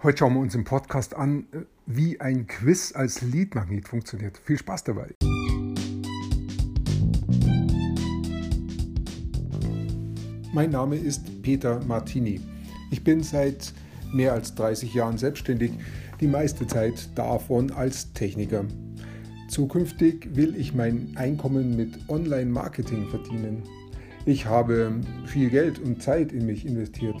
Heute schauen wir uns im Podcast an, wie ein Quiz als Leadmagnet funktioniert. Viel Spaß dabei! Mein Name ist Peter Martini. Ich bin seit mehr als 30 Jahren selbstständig, die meiste Zeit davon als Techniker. Zukünftig will ich mein Einkommen mit Online-Marketing verdienen. Ich habe viel Geld und Zeit in mich investiert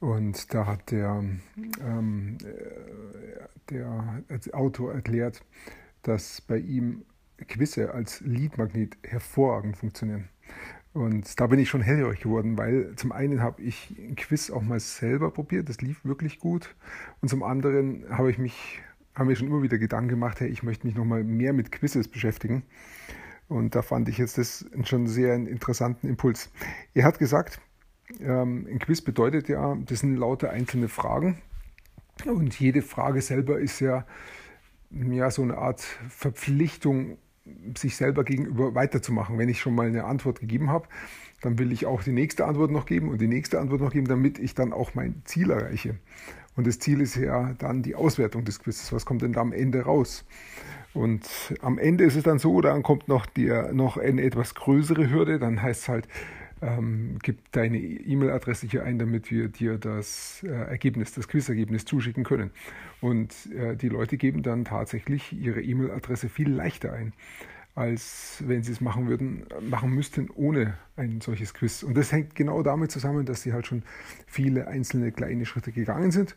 und da hat der, ähm, äh, der Autor erklärt, dass bei ihm Quizze als Leadmagnet hervorragend funktionieren. Und da bin ich schon hellhörig geworden, weil zum einen habe ich ein Quiz auch mal selber probiert, das lief wirklich gut. Und zum anderen habe ich mich, haben mir schon immer wieder Gedanken gemacht, hey, ich möchte mich noch mal mehr mit Quizzes beschäftigen. Und da fand ich jetzt das schon sehr einen interessanten Impuls. Er hat gesagt, ähm, ein Quiz bedeutet ja, das sind lauter einzelne Fragen. Und jede Frage selber ist ja, ja so eine Art Verpflichtung, sich selber gegenüber weiterzumachen. Wenn ich schon mal eine Antwort gegeben habe, dann will ich auch die nächste Antwort noch geben und die nächste Antwort noch geben, damit ich dann auch mein Ziel erreiche. Und das Ziel ist ja dann die Auswertung des Quizzes. Was kommt denn da am Ende raus? Und am Ende ist es dann so, dann kommt noch, die, noch eine etwas größere Hürde. Dann heißt es halt, ähm, gib deine E-Mail-Adresse hier ein, damit wir dir das äh, Ergebnis, das Quizergebnis zuschicken können. Und äh, die Leute geben dann tatsächlich ihre E-Mail-Adresse viel leichter ein, als wenn sie es machen würden, machen müssten ohne ein solches Quiz. Und das hängt genau damit zusammen, dass sie halt schon viele einzelne kleine Schritte gegangen sind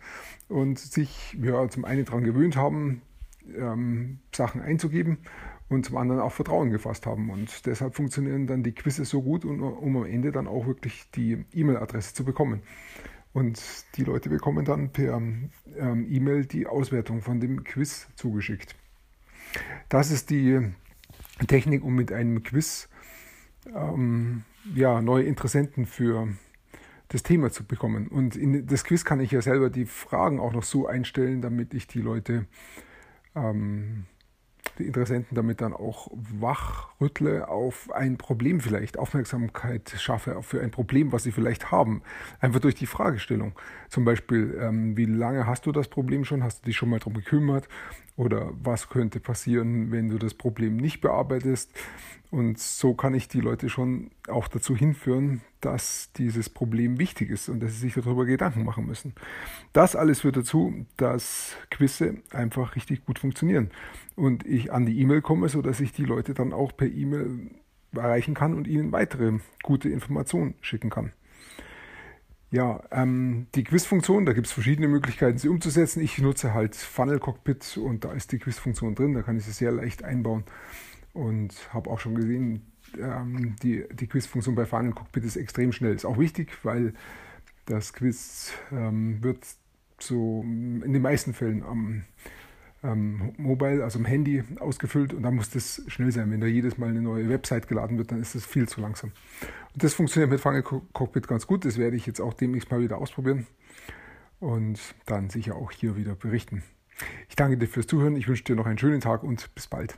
und sich ja, zum einen daran gewöhnt haben, ähm, Sachen einzugeben und zum anderen auch Vertrauen gefasst haben. Und deshalb funktionieren dann die Quizzes so gut, um, um am Ende dann auch wirklich die E-Mail-Adresse zu bekommen. Und die Leute bekommen dann per ähm, E-Mail die Auswertung von dem Quiz zugeschickt. Das ist die Technik, um mit einem Quiz ähm, ja, neue Interessenten für das Thema zu bekommen. Und in das Quiz kann ich ja selber die Fragen auch noch so einstellen, damit ich die Leute ähm, die Interessenten damit dann auch wachrüttle auf ein Problem vielleicht, Aufmerksamkeit schaffe für ein Problem, was sie vielleicht haben. Einfach durch die Fragestellung. Zum Beispiel, ähm, wie lange hast du das Problem schon? Hast du dich schon mal darum gekümmert? Oder was könnte passieren, wenn du das Problem nicht bearbeitest? Und so kann ich die Leute schon auch dazu hinführen, dass dieses Problem wichtig ist und dass sie sich darüber Gedanken machen müssen. Das alles führt dazu, dass Quizze einfach richtig gut funktionieren und ich an die E-Mail komme, sodass ich die Leute dann auch per E-Mail erreichen kann und ihnen weitere gute Informationen schicken kann. Ja, ähm, die Quizfunktion, da gibt es verschiedene Möglichkeiten, sie umzusetzen. Ich nutze halt Funnel Cockpit und da ist die Quizfunktion drin, da kann ich sie sehr leicht einbauen und habe auch schon gesehen, ähm, die, die Quizfunktion bei Funnel Cockpit ist extrem schnell. Ist auch wichtig, weil das Quiz ähm, wird so in den meisten Fällen am ähm, Mobile, also am Handy ausgefüllt und dann muss das schnell sein. Wenn da jedes Mal eine neue Website geladen wird, dann ist das viel zu langsam. Und das funktioniert mit Funnel Cockpit ganz gut. Das werde ich jetzt auch demnächst mal wieder ausprobieren und dann sicher auch hier wieder berichten. Ich danke dir fürs Zuhören. Ich wünsche dir noch einen schönen Tag und bis bald.